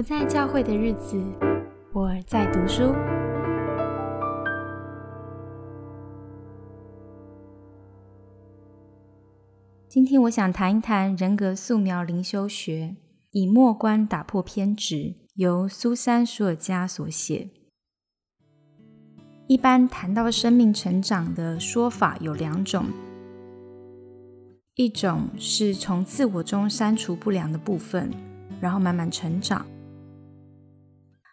不在教会的日子，我在读书。今天我想谈一谈人格素描灵修学，以末观打破偏执，由苏珊·舒尔加所写。一般谈到生命成长的说法有两种，一种是从自我中删除不良的部分，然后慢慢成长；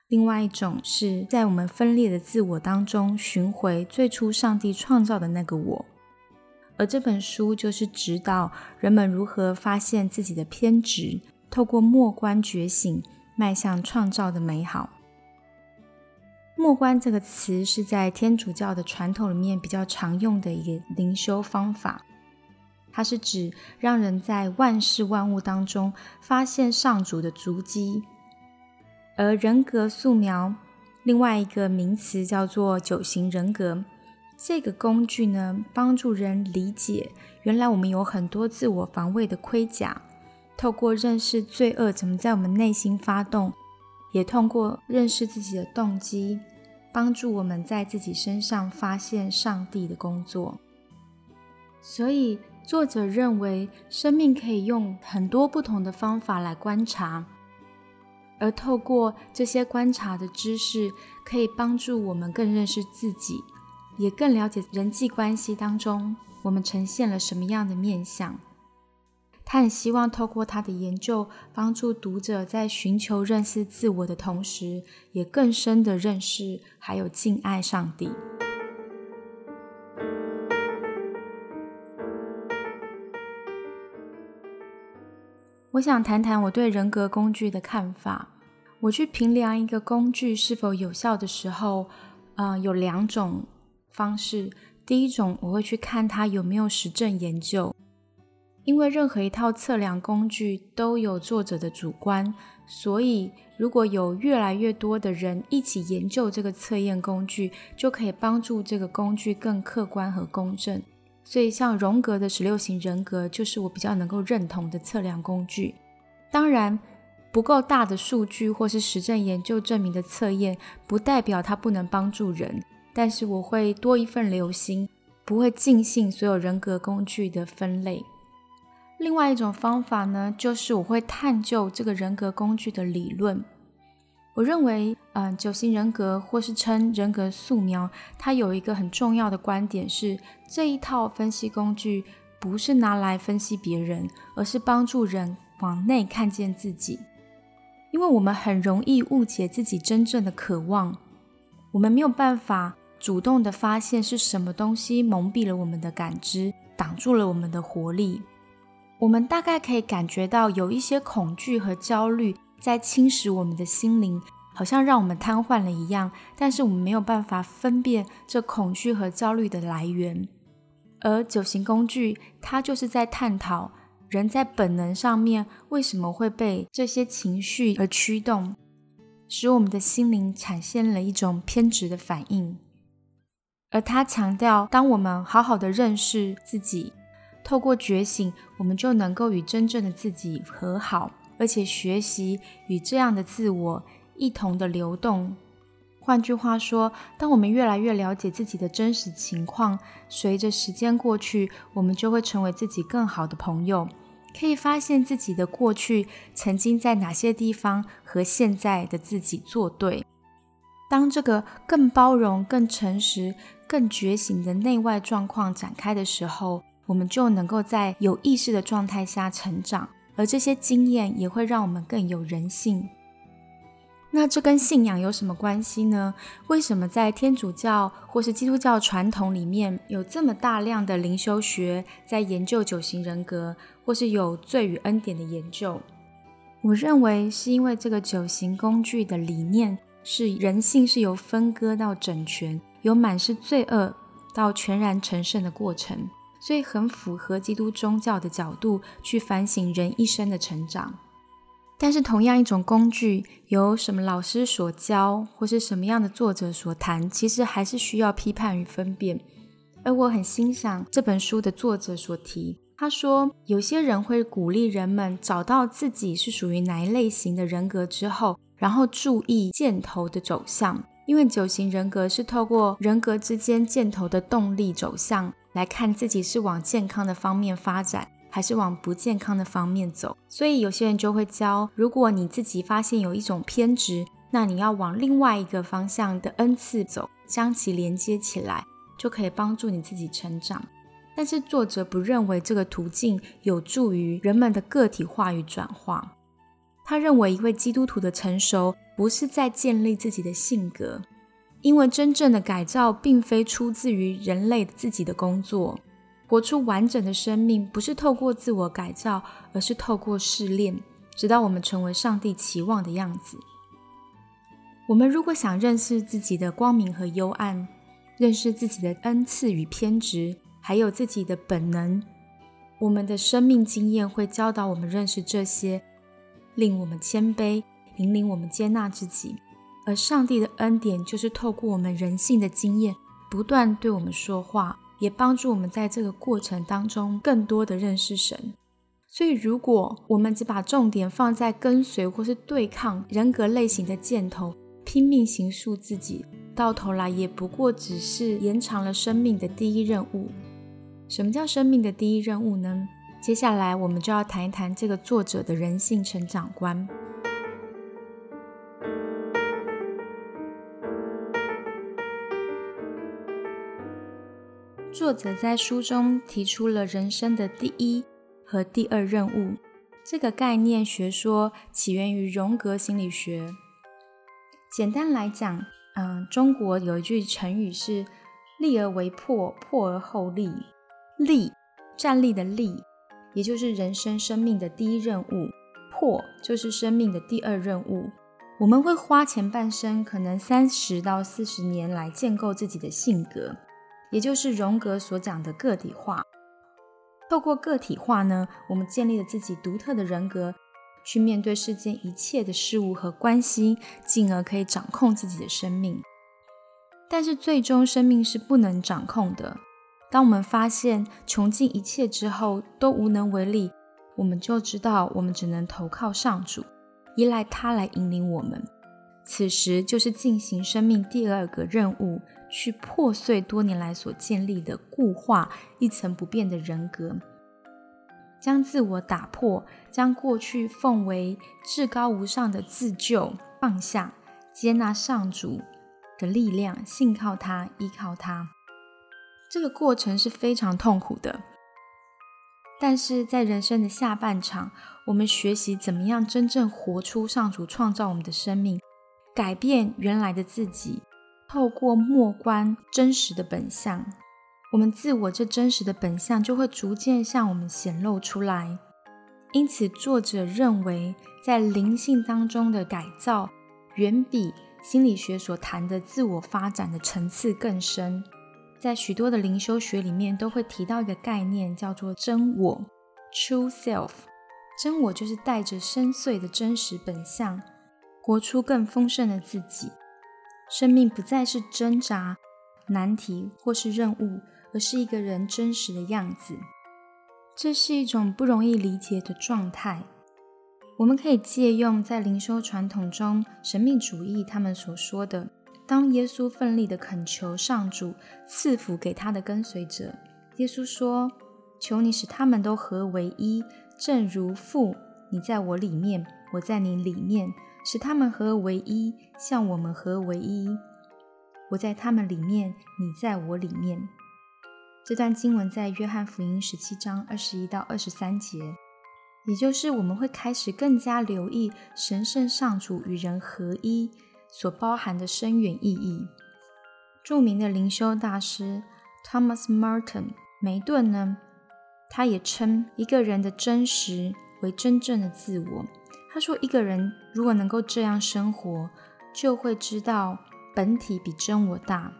另外一种是在我们分裂的自我当中寻回最初上帝创造的那个我。而这本书就是指导人们如何发现自己的偏执，透过默观觉醒，迈向创造的美好。默观这个词是在天主教的传统里面比较常用的一个灵修方法，它是指让人在万事万物当中发现上主的足迹。而人格素描另外一个名词叫做九型人格。这个工具呢，帮助人理解原来我们有很多自我防卫的盔甲。透过认识罪恶怎么在我们内心发动，也通过认识自己的动机，帮助我们在自己身上发现上帝的工作。所以，作者认为生命可以用很多不同的方法来观察，而透过这些观察的知识，可以帮助我们更认识自己。也更了解人际关系当中我们呈现了什么样的面相。他很希望透过他的研究，帮助读者在寻求认识自我的同时，也更深的认识还有敬爱上帝。我想谈谈我对人格工具的看法。我去评量一个工具是否有效的时候，嗯，有两种。方式，第一种我会去看它有没有实证研究，因为任何一套测量工具都有作者的主观，所以如果有越来越多的人一起研究这个测验工具，就可以帮助这个工具更客观和公正。所以像荣格的十六型人格就是我比较能够认同的测量工具。当然，不够大的数据或是实证研究证明的测验，不代表它不能帮助人。但是我会多一份留心，不会尽信所有人格工具的分类。另外一种方法呢，就是我会探究这个人格工具的理论。我认为，嗯，九型人格或是称人格素描，它有一个很重要的观点是，这一套分析工具不是拿来分析别人，而是帮助人往内看见自己。因为我们很容易误解自己真正的渴望，我们没有办法。主动的发现是什么东西蒙蔽了我们的感知，挡住了我们的活力。我们大概可以感觉到有一些恐惧和焦虑在侵蚀我们的心灵，好像让我们瘫痪了一样。但是我们没有办法分辨这恐惧和焦虑的来源。而九型工具，它就是在探讨人在本能上面为什么会被这些情绪而驱动，使我们的心灵产生了一种偏执的反应。而他强调，当我们好好的认识自己，透过觉醒，我们就能够与真正的自己和好，而且学习与这样的自我一同的流动。换句话说，当我们越来越了解自己的真实情况，随着时间过去，我们就会成为自己更好的朋友，可以发现自己的过去曾经在哪些地方和现在的自己作对。当这个更包容、更诚实。更觉醒的内外状况展开的时候，我们就能够在有意识的状态下成长，而这些经验也会让我们更有人性。那这跟信仰有什么关系呢？为什么在天主教或是基督教传统里面有这么大量的灵修学在研究九型人格，或是有罪与恩典的研究？我认为是因为这个九型工具的理念是人性是由分割到整全。由满是罪恶到全然成圣的过程，所以很符合基督宗教的角度去反省人一生的成长。但是，同样一种工具，由什么老师所教，或是什么样的作者所谈，其实还是需要批判与分辨。而我很欣赏这本书的作者所提，他说，有些人会鼓励人们找到自己是属于哪一类型的人格之后，然后注意箭头的走向，因为九型人格是透过人格之间箭头的动力走向来看自己是往健康的方面发展，还是往不健康的方面走。所以有些人就会教，如果你自己发现有一种偏执，那你要往另外一个方向的 N 次走，将其连接起来，就可以帮助你自己成长。但是作者不认为这个途径有助于人们的个体化与转化。他认为，一位基督徒的成熟不是在建立自己的性格，因为真正的改造并非出自于人类自己的工作。活出完整的生命，不是透过自我改造，而是透过试炼，直到我们成为上帝期望的样子。我们如果想认识自己的光明和幽暗，认识自己的恩赐与偏执，还有自己的本能，我们的生命经验会教导我们认识这些。令我们谦卑，引领我们接纳自己，而上帝的恩典就是透过我们人性的经验，不断对我们说话，也帮助我们在这个过程当中更多的认识神。所以，如果我们只把重点放在跟随或是对抗人格类型的箭头，拼命行塑自己，到头来也不过只是延长了生命的第一任务。什么叫生命的第一任务呢？接下来，我们就要谈一谈这个作者的人性成长观。作者在书中提出了人生的第一和第二任务这个概念学说，起源于荣格心理学。简单来讲，嗯，中国有一句成语是“立而为破，破而后立”。立，站立的立。也就是人生生命的第一任务，破就是生命的第二任务。我们会花前半生，可能三十到四十年来建构自己的性格，也就是荣格所讲的个体化。透过个体化呢，我们建立了自己独特的人格，去面对世间一切的事物和关系，进而可以掌控自己的生命。但是最终，生命是不能掌控的。当我们发现穷尽一切之后都无能为力，我们就知道我们只能投靠上主，依赖他来引领我们。此时就是进行生命第二个任务，去破碎多年来所建立的固化、一成不变的人格，将自我打破，将过去奉为至高无上的自救放下，接纳上主的力量，信靠他，依靠他。这个过程是非常痛苦的，但是在人生的下半场，我们学习怎么样真正活出上主创造我们的生命，改变原来的自己，透过默观真实的本相，我们自我这真实的本相就会逐渐向我们显露出来。因此，作者认为，在灵性当中的改造，远比心理学所谈的自我发展的层次更深。在许多的灵修学里面，都会提到一个概念，叫做真我 （True Self）。真我就是带着深邃的真实本相，活出更丰盛的自己。生命不再是挣扎、难题或是任务，而是一个人真实的样子。这是一种不容易理解的状态。我们可以借用在灵修传统中神秘主义他们所说的。当耶稣奋力地恳求上主赐福给他的跟随者，耶稣说：“求你使他们都合为一，正如父你在我里面，我在你里面，使他们合为一，像我们合为一。我在他们里面，你在我里面。”这段经文在约翰福音十七章二十一到二十三节，也就是我们会开始更加留意神圣上主与人合一。所包含的深远意义。著名的灵修大师 Thomas Merton 梅顿呢，他也称一个人的真实为真正的自我。他说，一个人如果能够这样生活，就会知道本体比真我大。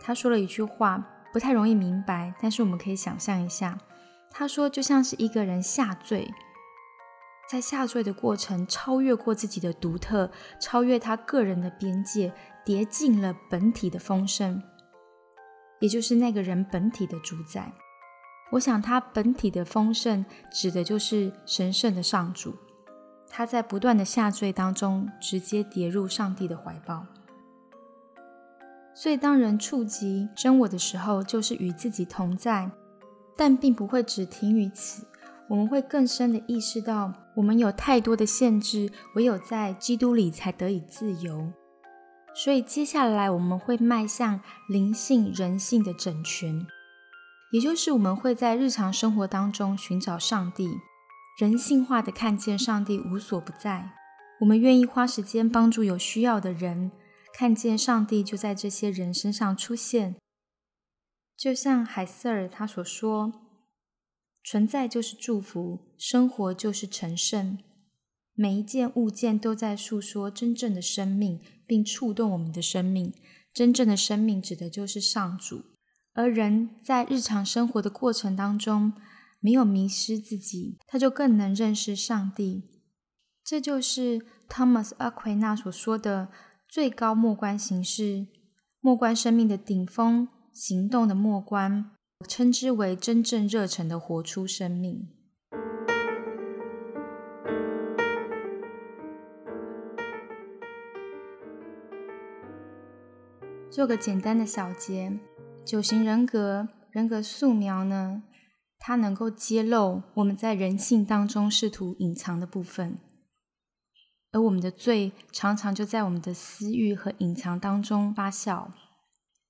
他说了一句话，不太容易明白，但是我们可以想象一下。他说，就像是一个人下坠。在下坠的过程，超越过自己的独特，超越他个人的边界，跌进了本体的丰盛，也就是那个人本体的主宰。我想，他本体的丰盛指的就是神圣的上主。他在不断的下坠当中，直接跌入上帝的怀抱。所以，当人触及真我的时候，就是与自己同在，但并不会只停于此。我们会更深的意识到，我们有太多的限制，唯有在基督里才得以自由。所以，接下来我们会迈向灵性、人性的整全，也就是我们会在日常生活当中寻找上帝，人性化的看见上帝无所不在。我们愿意花时间帮助有需要的人。看见上帝就在这些人身上出现，就像海瑟尔他所说：“存在就是祝福，生活就是成圣。每一件物件都在诉说真正的生命，并触动我们的生命。真正的生命指的就是上主。而人在日常生活的过程当中，没有迷失自己，他就更能认识上帝。这就是 Thomas Aquinas 所说的。”最高末观形式，末观生命的顶峰，行动的末观，称之为真正热忱的活出生命。做个简单的小结：九型人格人格素描呢，它能够揭露我们在人性当中试图隐藏的部分。而我们的罪常常就在我们的私欲和隐藏当中发酵。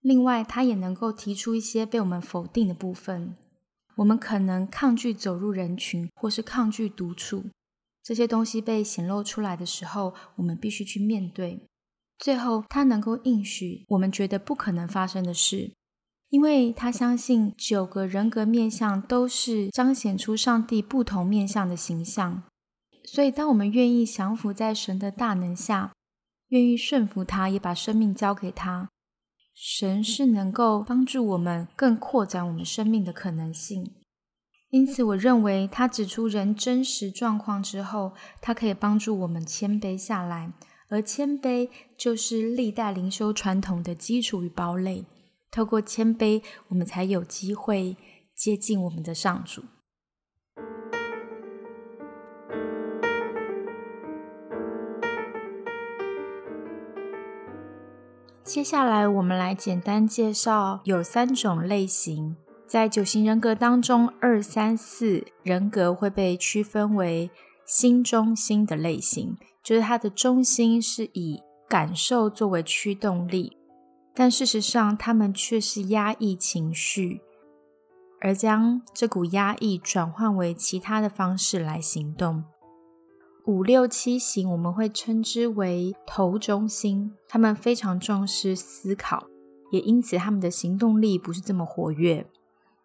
另外，它也能够提出一些被我们否定的部分。我们可能抗拒走入人群，或是抗拒独处。这些东西被显露出来的时候，我们必须去面对。最后，它能够应许我们觉得不可能发生的事，因为他相信九个人格面相都是彰显出上帝不同面相的形象。所以，当我们愿意降服在神的大能下，愿意顺服他，也把生命交给他，神是能够帮助我们更扩展我们生命的可能性。因此，我认为他指出人真实状况之后，他可以帮助我们谦卑下来，而谦卑就是历代灵修传统的基础与堡垒。透过谦卑，我们才有机会接近我们的上主。接下来，我们来简单介绍有三种类型。在九型人格当中，二、三、四人格会被区分为心中心的类型，就是它的中心是以感受作为驱动力，但事实上，他们却是压抑情绪，而将这股压抑转换为其他的方式来行动。五六七型我们会称之为头中心，他们非常重视思考，也因此他们的行动力不是这么活跃。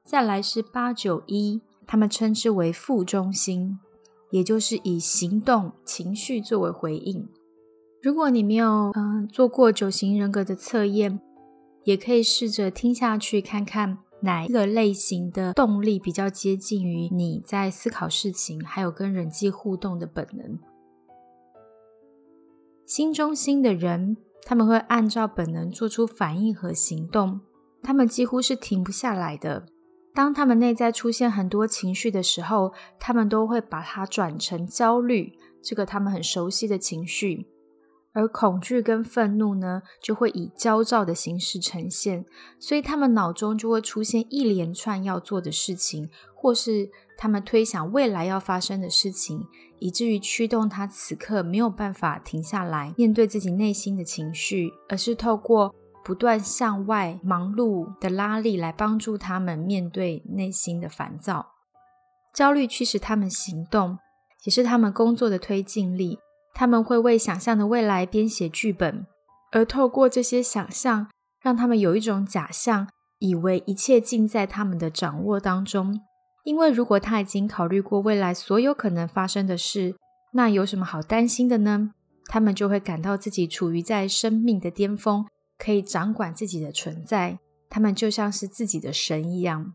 再来是八九一，他们称之为腹中心，也就是以行动、情绪作为回应。如果你没有嗯做过九型人格的测验，也可以试着听下去看看。哪一个类型的动力比较接近于你在思考事情，还有跟人际互动的本能？心中心的人，他们会按照本能做出反应和行动，他们几乎是停不下来的。当他们内在出现很多情绪的时候，他们都会把它转成焦虑，这个他们很熟悉的情绪。而恐惧跟愤怒呢，就会以焦躁的形式呈现，所以他们脑中就会出现一连串要做的事情，或是他们推想未来要发生的事情，以至于驱动他此刻没有办法停下来面对自己内心的情绪，而是透过不断向外忙碌的拉力来帮助他们面对内心的烦躁。焦虑驱使他们行动，也是他们工作的推进力。他们会为想象的未来编写剧本，而透过这些想象，让他们有一种假象，以为一切尽在他们的掌握当中。因为如果他已经考虑过未来所有可能发生的事，那有什么好担心的呢？他们就会感到自己处于在生命的巅峰，可以掌管自己的存在。他们就像是自己的神一样。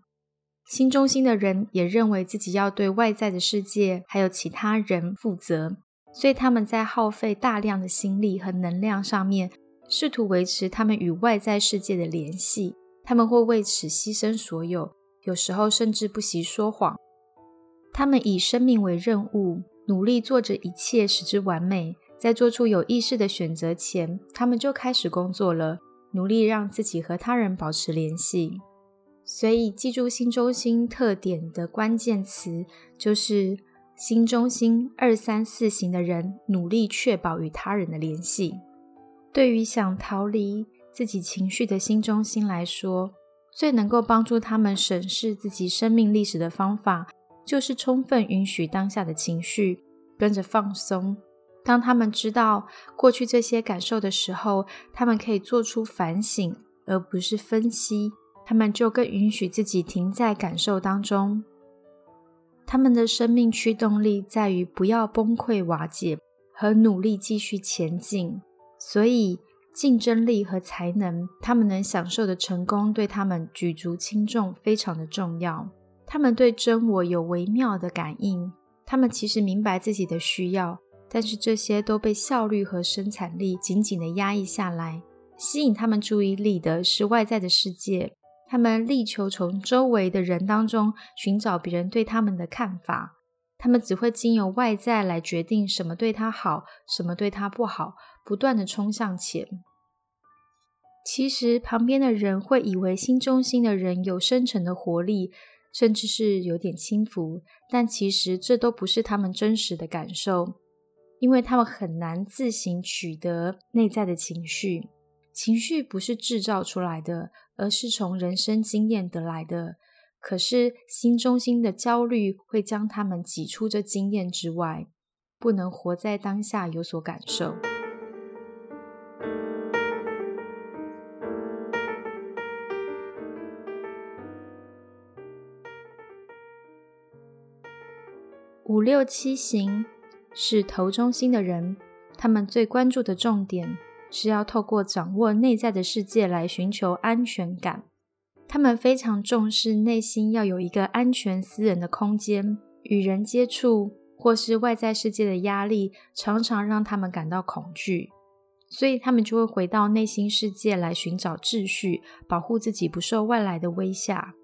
心中心的人也认为自己要对外在的世界还有其他人负责。所以他们在耗费大量的心力和能量上面，试图维持他们与外在世界的联系。他们会为此牺牲所有，有时候甚至不惜说谎。他们以生命为任务，努力做着一切使之完美。在做出有意识的选择前，他们就开始工作了，努力让自己和他人保持联系。所以，记住新中心特点的关键词就是新中心二三四型的人努力确保与他人的联系。对于想逃离自己情绪的新中心来说，最能够帮助他们审视自己生命历史的方法，就是充分允许当下的情绪，跟着放松。当他们知道过去这些感受的时候，他们可以做出反省，而不是分析。他们就更允许自己停在感受当中。他们的生命驱动力在于不要崩溃瓦解和努力继续前进。所以，竞争力和才能，他们能享受的成功，对他们举足轻重，非常的重要。他们对真我有微妙的感应。他们其实明白自己的需要。但是这些都被效率和生产力紧紧地压抑下来。吸引他们注意力的是外在的世界，他们力求从周围的人当中寻找别人对他们的看法。他们只会经由外在来决定什么对他好，什么对他不好，不断地冲向前。其实旁边的人会以为新中心的人有深沉的活力，甚至是有点轻浮，但其实这都不是他们真实的感受。因为他们很难自行取得内在的情绪，情绪不是制造出来的，而是从人生经验得来的。可是心中心的焦虑会将他们挤出这经验之外，不能活在当下有所感受。五六七型。是头中心的人，他们最关注的重点是要透过掌握内在的世界来寻求安全感。他们非常重视内心要有一个安全、私人的空间。与人接触或是外在世界的压力，常常让他们感到恐惧，所以他们就会回到内心世界来寻找秩序，保护自己不受外来的威吓。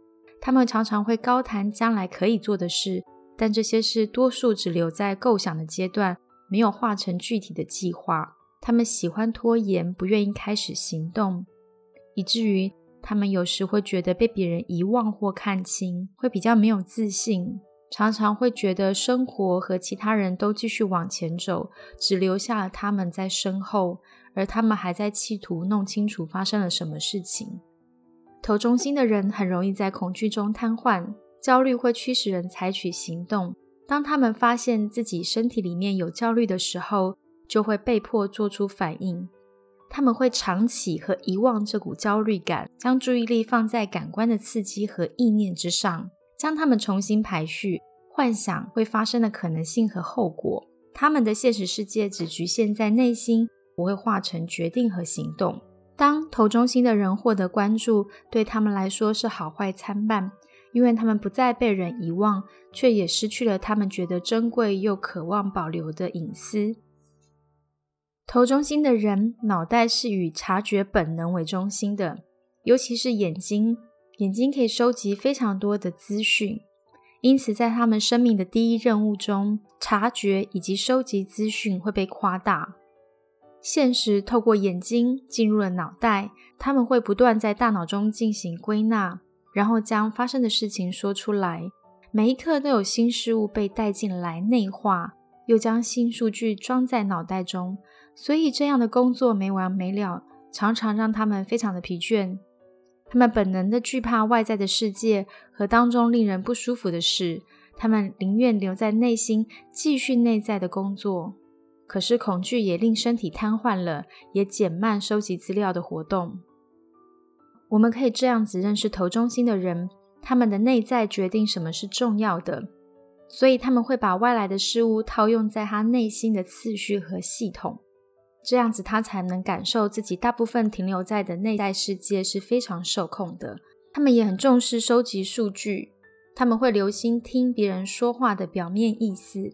他们常常会高谈将来可以做的事。但这些事多数只留在构想的阶段，没有化成具体的计划。他们喜欢拖延，不愿意开始行动，以至于他们有时会觉得被别人遗忘或看清，会比较没有自信，常常会觉得生活和其他人都继续往前走，只留下了他们在身后，而他们还在企图弄清楚发生了什么事情。头中心的人很容易在恐惧中瘫痪。焦虑会驱使人采取行动。当他们发现自己身体里面有焦虑的时候，就会被迫做出反应。他们会长期和遗忘这股焦虑感，将注意力放在感官的刺激和意念之上，将它们重新排序，幻想会发生的可能性和后果。他们的现实世界只局限在内心，不会化成决定和行动。当头中心的人获得关注，对他们来说是好坏参半。因为他们不再被人遗忘，却也失去了他们觉得珍贵又渴望保留的隐私。头中心的人，脑袋是以察觉本能为中心的，尤其是眼睛。眼睛可以收集非常多的资讯，因此在他们生命的第一任务中，察觉以及收集资讯会被夸大。现实透过眼睛进入了脑袋，他们会不断在大脑中进行归纳。然后将发生的事情说出来，每一刻都有新事物被带进来内化，又将新数据装在脑袋中，所以这样的工作没完没了，常常让他们非常的疲倦。他们本能的惧怕外在的世界和当中令人不舒服的事，他们宁愿留在内心继续内在的工作。可是恐惧也令身体瘫痪了，也减慢收集资料的活动。我们可以这样子认识头中心的人，他们的内在决定什么是重要的，所以他们会把外来的事物套用在他内心的次序和系统，这样子他才能感受自己大部分停留在的内在世界是非常受控的。他们也很重视收集数据，他们会留心听别人说话的表面意思，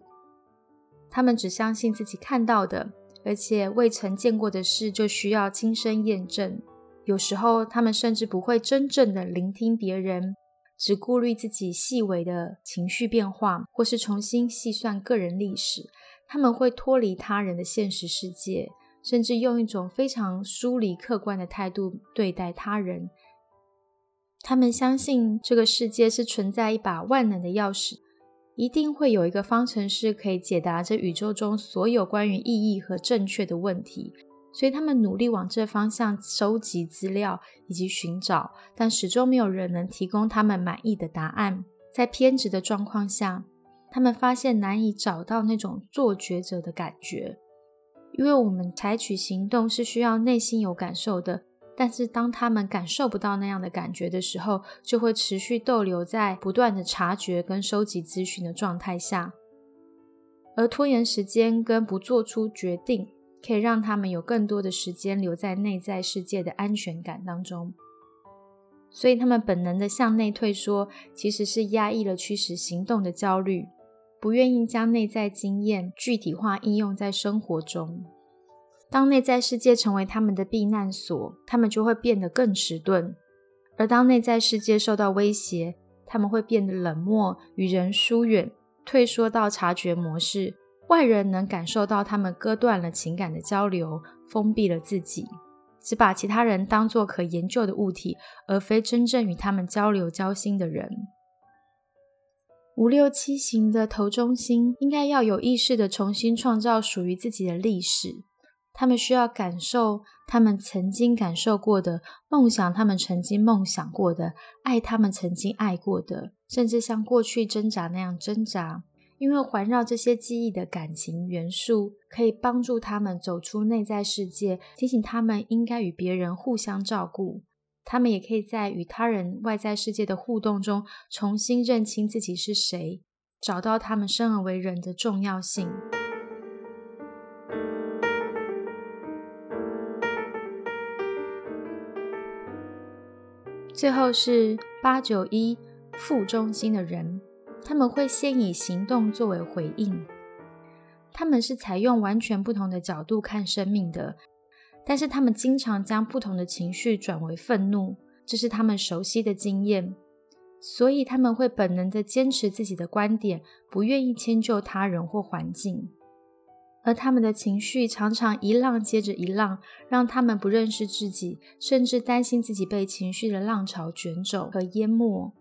他们只相信自己看到的，而且未曾见过的事就需要亲身验证。有时候，他们甚至不会真正的聆听别人，只顾虑自己细微的情绪变化，或是重新细算个人历史。他们会脱离他人的现实世界，甚至用一种非常疏离、客观的态度对待他人。他们相信这个世界是存在一把万能的钥匙，一定会有一个方程式可以解答这宇宙中所有关于意义和正确的问题。所以他们努力往这方向收集资料以及寻找，但始终没有人能提供他们满意的答案。在偏执的状况下，他们发现难以找到那种做抉择的感觉。因为我们采取行动是需要内心有感受的，但是当他们感受不到那样的感觉的时候，就会持续逗留在不断的察觉跟收集资讯的状态下，而拖延时间跟不做出决定。可以让他们有更多的时间留在内在世界的安全感当中，所以他们本能的向内退缩，其实是压抑了驱使行动的焦虑，不愿意将内在经验具体化应用在生活中。当内在世界成为他们的避难所，他们就会变得更迟钝；而当内在世界受到威胁，他们会变得冷漠，与人疏远，退缩到察觉模式。外人能感受到他们割断了情感的交流，封闭了自己，只把其他人当作可研究的物体，而非真正与他们交流交心的人。五六七型的头中心应该要有意识的重新创造属于自己的历史。他们需要感受他们曾经感受过的，梦想他们曾经梦想过的，爱他们曾经爱过的，甚至像过去挣扎那样挣扎。因为环绕这些记忆的感情元素，可以帮助他们走出内在世界，提醒他们应该与别人互相照顾。他们也可以在与他人外在世界的互动中，重新认清自己是谁，找到他们生而为人的重要性。最后是八九一负中心的人。他们会先以行动作为回应，他们是采用完全不同的角度看生命的，但是他们经常将不同的情绪转为愤怒，这是他们熟悉的经验，所以他们会本能的坚持自己的观点，不愿意迁就他人或环境，而他们的情绪常常一浪接着一浪，让他们不认识自己，甚至担心自己被情绪的浪潮卷走和淹没。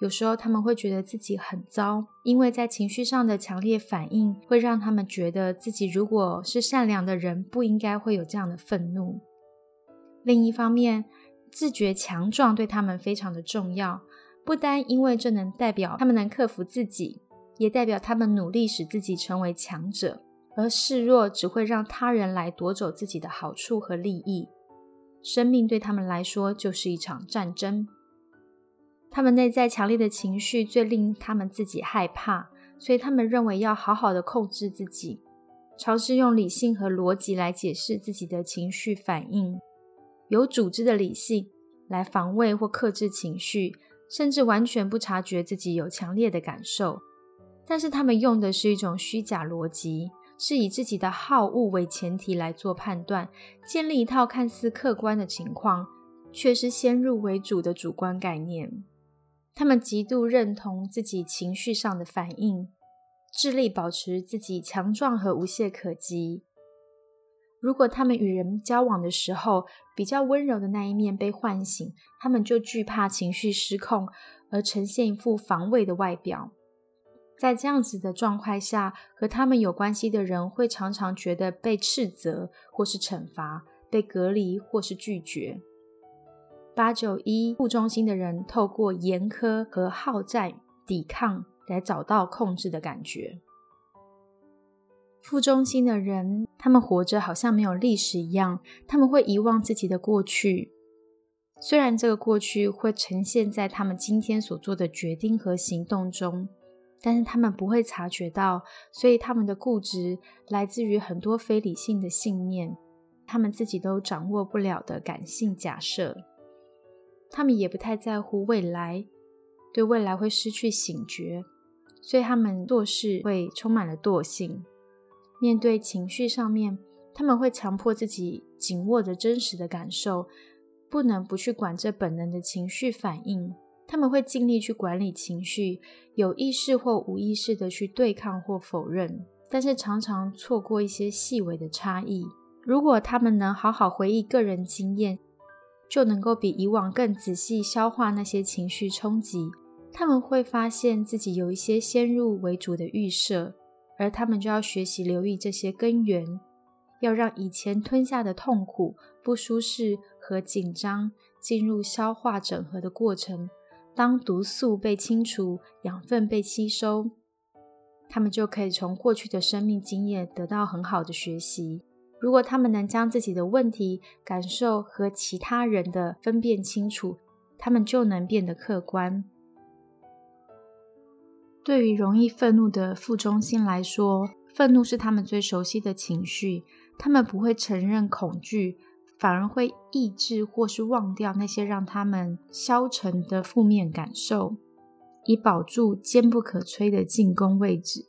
有时候他们会觉得自己很糟，因为在情绪上的强烈反应会让他们觉得自己如果是善良的人，不应该会有这样的愤怒。另一方面，自觉强壮对他们非常的重要，不单因为这能代表他们能克服自己，也代表他们努力使自己成为强者，而示弱只会让他人来夺走自己的好处和利益。生命对他们来说就是一场战争。他们内在强烈的情绪最令他们自己害怕，所以他们认为要好好的控制自己，尝试用理性和逻辑来解释自己的情绪反应，有组织的理性来防卫或克制情绪，甚至完全不察觉自己有强烈的感受。但是他们用的是一种虚假逻辑，是以自己的好恶为前提来做判断，建立一套看似客观的情况，却是先入为主的主观概念。他们极度认同自己情绪上的反应，致力保持自己强壮和无懈可击。如果他们与人交往的时候，比较温柔的那一面被唤醒，他们就惧怕情绪失控，而呈现一副防卫的外表。在这样子的状态下，和他们有关系的人会常常觉得被斥责或是惩罚，被隔离或是拒绝。八九一副中心的人透过严苛和好战抵抗来找到控制的感觉。副中心的人，他们活着好像没有历史一样，他们会遗忘自己的过去。虽然这个过去会呈现在他们今天所做的决定和行动中，但是他们不会察觉到，所以他们的固执来自于很多非理性的信念，他们自己都掌握不了的感性假设。他们也不太在乎未来，对未来会失去醒觉，所以他们做事会充满了惰性。面对情绪上面，他们会强迫自己紧握着真实的感受，不能不去管这本能的情绪反应，他们会尽力去管理情绪，有意识或无意识的去对抗或否认，但是常常错过一些细微的差异。如果他们能好好回忆个人经验，就能够比以往更仔细消化那些情绪冲击。他们会发现自己有一些先入为主的预设，而他们就要学习留意这些根源，要让以前吞下的痛苦、不舒适和紧张进入消化整合的过程。当毒素被清除，养分被吸收，他们就可以从过去的生命经验得到很好的学习。如果他们能将自己的问题、感受和其他人的分辨清楚，他们就能变得客观。对于容易愤怒的副中心来说，愤怒是他们最熟悉的情绪。他们不会承认恐惧，反而会抑制或是忘掉那些让他们消沉的负面感受，以保住坚不可摧的进攻位置。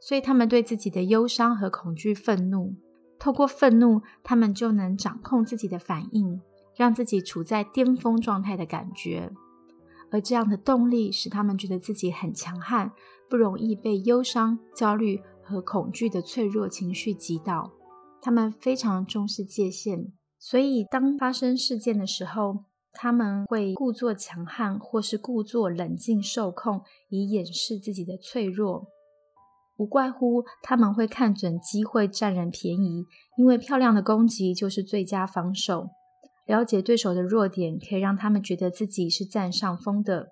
所以，他们对自己的忧伤和恐惧愤怒。透过愤怒，他们就能掌控自己的反应，让自己处在巅峰状态的感觉。而这样的动力使他们觉得自己很强悍，不容易被忧伤、焦虑和恐惧的脆弱情绪击倒。他们非常重视界限，所以当发生事件的时候，他们会故作强悍，或是故作冷静受控，以掩饰自己的脆弱。不怪乎他们会看准机会占人便宜，因为漂亮的攻击就是最佳防守。了解对手的弱点，可以让他们觉得自己是占上风的。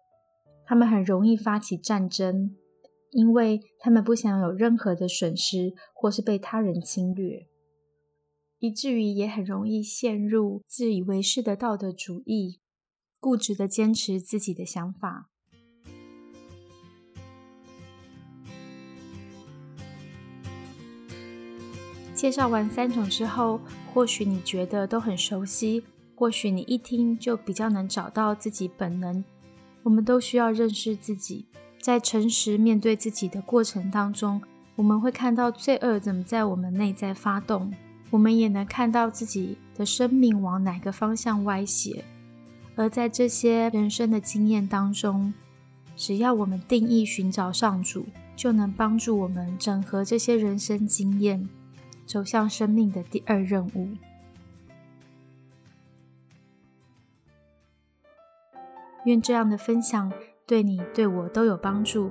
他们很容易发起战争，因为他们不想有任何的损失，或是被他人侵略，以至于也很容易陷入自以为是的道德主义，固执的坚持自己的想法。介绍完三种之后，或许你觉得都很熟悉，或许你一听就比较能找到自己本能。我们都需要认识自己，在诚实面对自己的过程当中，我们会看到罪恶怎么在我们内在发动，我们也能看到自己的生命往哪个方向歪斜。而在这些人生的经验当中，只要我们定义寻找上主，就能帮助我们整合这些人生经验。走向生命的第二任务。愿这样的分享对你、对我都有帮助。